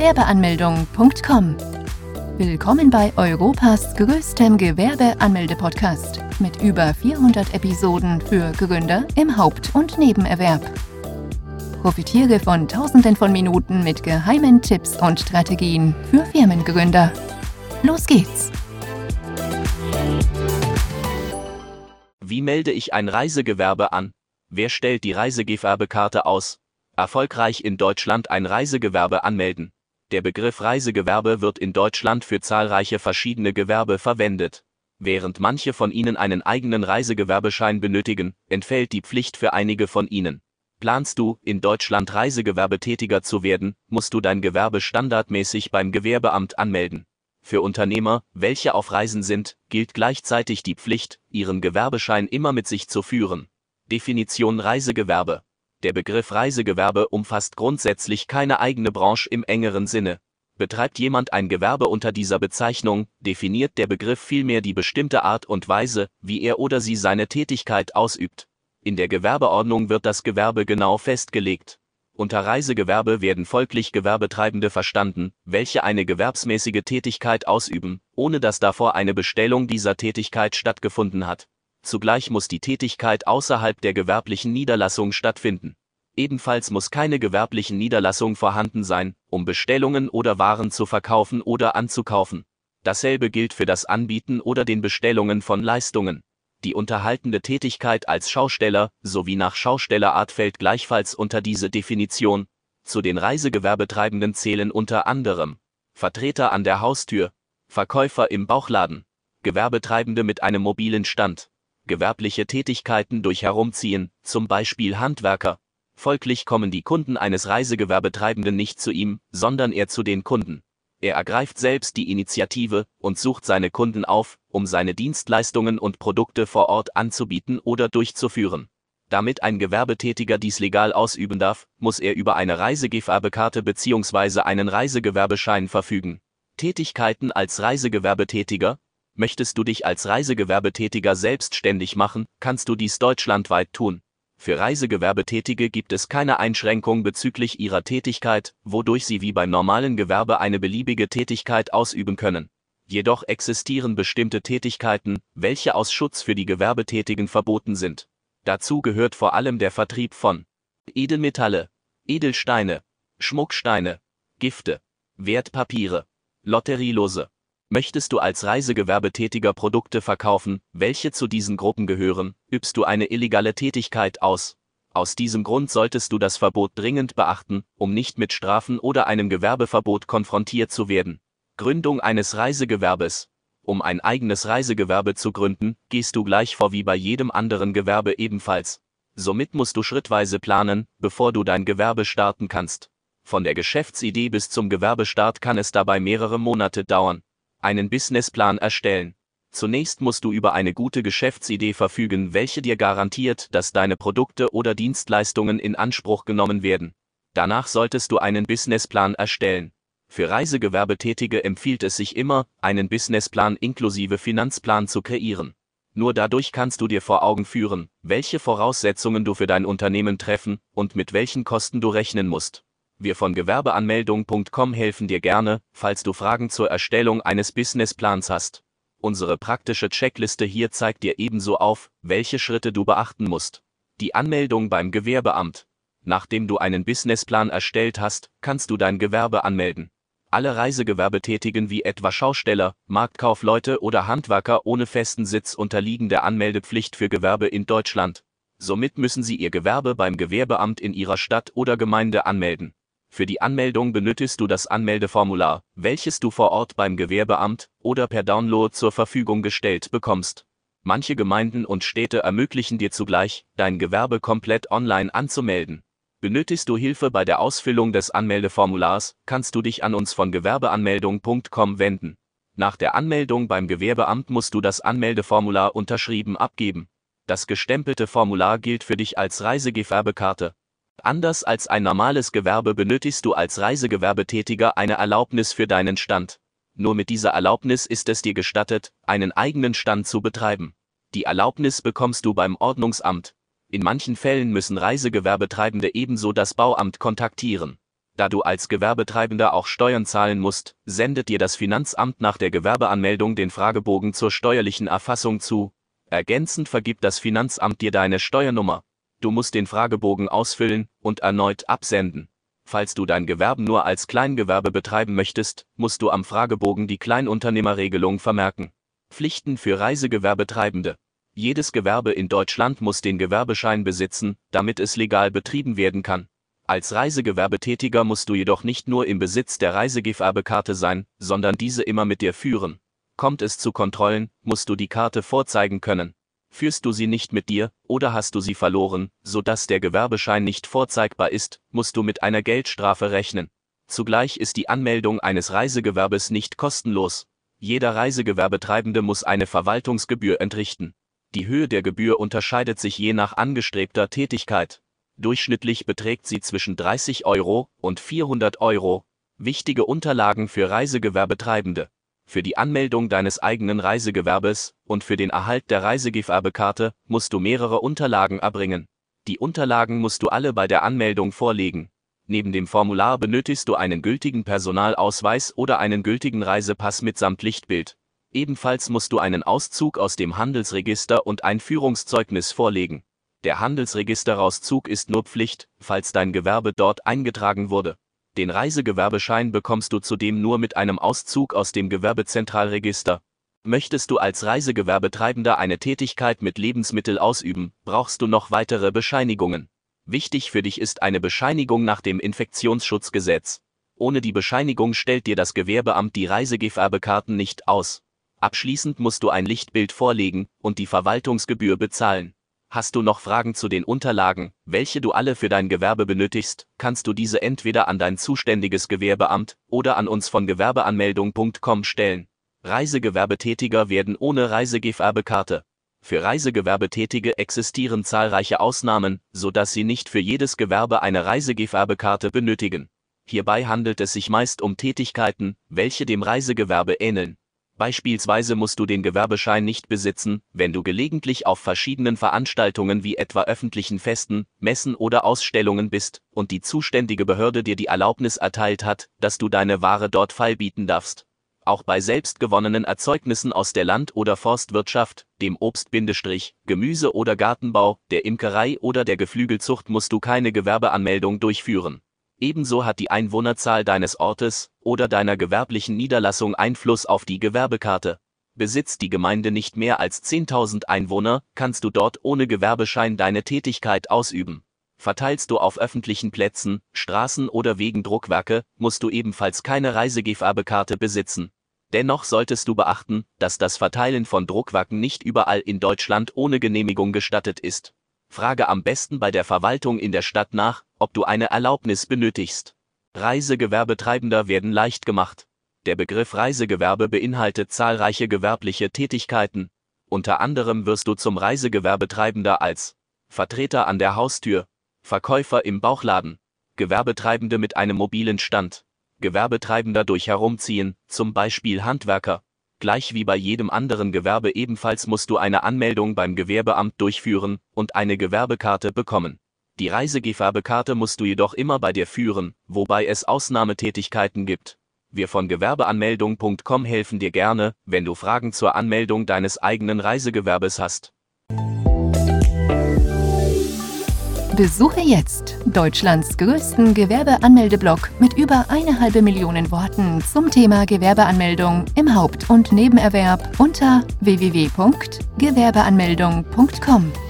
Gewerbeanmeldung.com. Willkommen bei Europas größtem Gewerbeanmelde-Podcast mit über 400 Episoden für Gründer im Haupt- und Nebenerwerb. Profitiere von Tausenden von Minuten mit geheimen Tipps und Strategien für Firmengründer. Los geht's! Wie melde ich ein Reisegewerbe an? Wer stellt die Reisegewerbekarte aus? Erfolgreich in Deutschland ein Reisegewerbe anmelden. Der Begriff Reisegewerbe wird in Deutschland für zahlreiche verschiedene Gewerbe verwendet. Während manche von Ihnen einen eigenen Reisegewerbeschein benötigen, entfällt die Pflicht für einige von Ihnen. Planst du, in Deutschland Reisegewerbetätiger zu werden, musst du dein Gewerbe standardmäßig beim Gewerbeamt anmelden. Für Unternehmer, welche auf Reisen sind, gilt gleichzeitig die Pflicht, ihren Gewerbeschein immer mit sich zu führen. Definition Reisegewerbe. Der Begriff Reisegewerbe umfasst grundsätzlich keine eigene Branche im engeren Sinne. Betreibt jemand ein Gewerbe unter dieser Bezeichnung, definiert der Begriff vielmehr die bestimmte Art und Weise, wie er oder sie seine Tätigkeit ausübt. In der Gewerbeordnung wird das Gewerbe genau festgelegt. Unter Reisegewerbe werden folglich Gewerbetreibende verstanden, welche eine gewerbsmäßige Tätigkeit ausüben, ohne dass davor eine Bestellung dieser Tätigkeit stattgefunden hat. Zugleich muss die Tätigkeit außerhalb der gewerblichen Niederlassung stattfinden. Ebenfalls muss keine gewerblichen Niederlassung vorhanden sein, um Bestellungen oder Waren zu verkaufen oder anzukaufen. Dasselbe gilt für das Anbieten oder den Bestellungen von Leistungen. Die unterhaltende Tätigkeit als Schausteller sowie nach Schaustellerart fällt gleichfalls unter diese Definition. Zu den Reisegewerbetreibenden zählen unter anderem Vertreter an der Haustür, Verkäufer im Bauchladen, Gewerbetreibende mit einem mobilen Stand, gewerbliche Tätigkeiten durch Herumziehen, zum Beispiel Handwerker. Folglich kommen die Kunden eines Reisegewerbetreibenden nicht zu ihm, sondern er zu den Kunden. Er ergreift selbst die Initiative und sucht seine Kunden auf, um seine Dienstleistungen und Produkte vor Ort anzubieten oder durchzuführen. Damit ein Gewerbetätiger dies legal ausüben darf, muss er über eine Reisegewerbekarte bzw. einen Reisegewerbeschein verfügen. Tätigkeiten als Reisegewerbetätiger Möchtest du dich als Reisegewerbetätiger selbstständig machen, kannst du dies deutschlandweit tun. Für Reisegewerbetätige gibt es keine Einschränkung bezüglich ihrer Tätigkeit, wodurch sie wie beim normalen Gewerbe eine beliebige Tätigkeit ausüben können. Jedoch existieren bestimmte Tätigkeiten, welche aus Schutz für die Gewerbetätigen verboten sind. Dazu gehört vor allem der Vertrieb von Edelmetalle, Edelsteine, Schmucksteine, Gifte, Wertpapiere, Lotterielose. Möchtest du als Reisegewerbetätiger Produkte verkaufen, welche zu diesen Gruppen gehören, übst du eine illegale Tätigkeit aus. Aus diesem Grund solltest du das Verbot dringend beachten, um nicht mit Strafen oder einem Gewerbeverbot konfrontiert zu werden. Gründung eines Reisegewerbes. Um ein eigenes Reisegewerbe zu gründen, gehst du gleich vor wie bei jedem anderen Gewerbe ebenfalls. Somit musst du schrittweise planen, bevor du dein Gewerbe starten kannst. Von der Geschäftsidee bis zum Gewerbestart kann es dabei mehrere Monate dauern einen Businessplan erstellen. Zunächst musst du über eine gute Geschäftsidee verfügen, welche dir garantiert, dass deine Produkte oder Dienstleistungen in Anspruch genommen werden. Danach solltest du einen Businessplan erstellen. Für Reisegewerbetätige empfiehlt es sich immer, einen Businessplan inklusive Finanzplan zu kreieren. Nur dadurch kannst du dir vor Augen führen, welche Voraussetzungen du für dein Unternehmen treffen und mit welchen Kosten du rechnen musst. Wir von Gewerbeanmeldung.com helfen dir gerne, falls du Fragen zur Erstellung eines Businessplans hast. Unsere praktische Checkliste hier zeigt dir ebenso auf, welche Schritte du beachten musst. Die Anmeldung beim Gewerbeamt. Nachdem du einen Businessplan erstellt hast, kannst du dein Gewerbe anmelden. Alle Reisegewerbetätigen wie etwa Schausteller, Marktkaufleute oder Handwerker ohne festen Sitz unterliegen der Anmeldepflicht für Gewerbe in Deutschland. Somit müssen sie ihr Gewerbe beim Gewerbeamt in ihrer Stadt oder Gemeinde anmelden. Für die Anmeldung benötigst du das Anmeldeformular, welches du vor Ort beim Gewerbeamt oder per Download zur Verfügung gestellt bekommst. Manche Gemeinden und Städte ermöglichen dir zugleich, dein Gewerbe komplett online anzumelden. Benötigst du Hilfe bei der Ausfüllung des Anmeldeformulars, kannst du dich an uns von gewerbeanmeldung.com wenden. Nach der Anmeldung beim Gewerbeamt musst du das Anmeldeformular unterschrieben abgeben. Das gestempelte Formular gilt für dich als Reisegewerbekarte, Anders als ein normales Gewerbe benötigst du als Reisegewerbetätiger eine Erlaubnis für deinen Stand. Nur mit dieser Erlaubnis ist es dir gestattet, einen eigenen Stand zu betreiben. Die Erlaubnis bekommst du beim Ordnungsamt. In manchen Fällen müssen Reisegewerbetreibende ebenso das Bauamt kontaktieren. Da du als Gewerbetreibender auch Steuern zahlen musst, sendet dir das Finanzamt nach der Gewerbeanmeldung den Fragebogen zur steuerlichen Erfassung zu. Ergänzend vergibt das Finanzamt dir deine Steuernummer. Du musst den Fragebogen ausfüllen und erneut absenden. Falls du dein Gewerbe nur als Kleingewerbe betreiben möchtest, musst du am Fragebogen die Kleinunternehmerregelung vermerken. Pflichten für Reisegewerbetreibende. Jedes Gewerbe in Deutschland muss den Gewerbeschein besitzen, damit es legal betrieben werden kann. Als Reisegewerbetätiger musst du jedoch nicht nur im Besitz der Reisegewerbekarte sein, sondern diese immer mit dir führen. Kommt es zu Kontrollen, musst du die Karte vorzeigen können. Führst du sie nicht mit dir, oder hast du sie verloren, so dass der Gewerbeschein nicht vorzeigbar ist, musst du mit einer Geldstrafe rechnen. Zugleich ist die Anmeldung eines Reisegewerbes nicht kostenlos. Jeder Reisegewerbetreibende muss eine Verwaltungsgebühr entrichten. Die Höhe der Gebühr unterscheidet sich je nach angestrebter Tätigkeit. Durchschnittlich beträgt sie zwischen 30 Euro und 400 Euro. Wichtige Unterlagen für Reisegewerbetreibende. Für die Anmeldung deines eigenen Reisegewerbes und für den Erhalt der Reisegewerbekarte musst du mehrere Unterlagen erbringen. Die Unterlagen musst du alle bei der Anmeldung vorlegen. Neben dem Formular benötigst du einen gültigen Personalausweis oder einen gültigen Reisepass mitsamt Lichtbild. Ebenfalls musst du einen Auszug aus dem Handelsregister und ein Führungszeugnis vorlegen. Der Handelsregisterauszug ist nur Pflicht, falls dein Gewerbe dort eingetragen wurde. Den Reisegewerbeschein bekommst du zudem nur mit einem Auszug aus dem Gewerbezentralregister. Möchtest du als Reisegewerbetreibender eine Tätigkeit mit Lebensmittel ausüben, brauchst du noch weitere Bescheinigungen. Wichtig für dich ist eine Bescheinigung nach dem Infektionsschutzgesetz. Ohne die Bescheinigung stellt dir das Gewerbeamt die Reisegewerbekarten nicht aus. Abschließend musst du ein Lichtbild vorlegen und die Verwaltungsgebühr bezahlen. Hast du noch Fragen zu den Unterlagen, welche du alle für dein Gewerbe benötigst, kannst du diese entweder an dein zuständiges Gewerbeamt oder an uns von gewerbeanmeldung.com stellen. Reisegewerbetätiger werden ohne Reisegewerbekarte. Für Reisegewerbetätige existieren zahlreiche Ausnahmen, so dass sie nicht für jedes Gewerbe eine Reisegewerbekarte benötigen. Hierbei handelt es sich meist um Tätigkeiten, welche dem Reisegewerbe ähneln. Beispielsweise musst du den Gewerbeschein nicht besitzen, wenn du gelegentlich auf verschiedenen Veranstaltungen wie etwa öffentlichen Festen, Messen oder Ausstellungen bist und die zuständige Behörde dir die Erlaubnis erteilt hat, dass du deine Ware dort feilbieten darfst. Auch bei selbstgewonnenen Erzeugnissen aus der Land- oder Forstwirtschaft, dem Obst-, Gemüse- oder Gartenbau, der Imkerei oder der Geflügelzucht musst du keine Gewerbeanmeldung durchführen. Ebenso hat die Einwohnerzahl deines Ortes oder deiner gewerblichen Niederlassung Einfluss auf die Gewerbekarte. Besitzt die Gemeinde nicht mehr als 10.000 Einwohner, kannst du dort ohne Gewerbeschein deine Tätigkeit ausüben. Verteilst du auf öffentlichen Plätzen, Straßen oder Wegen Druckwerke, musst du ebenfalls keine Reisegewerbekarte besitzen. Dennoch solltest du beachten, dass das Verteilen von Druckwerken nicht überall in Deutschland ohne Genehmigung gestattet ist. Frage am besten bei der Verwaltung in der Stadt nach, ob du eine Erlaubnis benötigst. Reisegewerbetreibender werden leicht gemacht. Der Begriff Reisegewerbe beinhaltet zahlreiche gewerbliche Tätigkeiten. Unter anderem wirst du zum Reisegewerbetreibender als Vertreter an der Haustür, Verkäufer im Bauchladen, Gewerbetreibende mit einem mobilen Stand, Gewerbetreibender durch Herumziehen, zum Beispiel Handwerker, Gleich wie bei jedem anderen Gewerbe ebenfalls musst du eine Anmeldung beim Gewerbeamt durchführen und eine Gewerbekarte bekommen. Die Reisegewerbekarte musst du jedoch immer bei dir führen, wobei es Ausnahmetätigkeiten gibt. Wir von Gewerbeanmeldung.com helfen dir gerne, wenn du Fragen zur Anmeldung deines eigenen Reisegewerbes hast. Besuche jetzt Deutschlands größten Gewerbeanmeldeblock mit über eine halbe Million Worten zum Thema Gewerbeanmeldung im Haupt- und Nebenerwerb unter www.gewerbeanmeldung.com.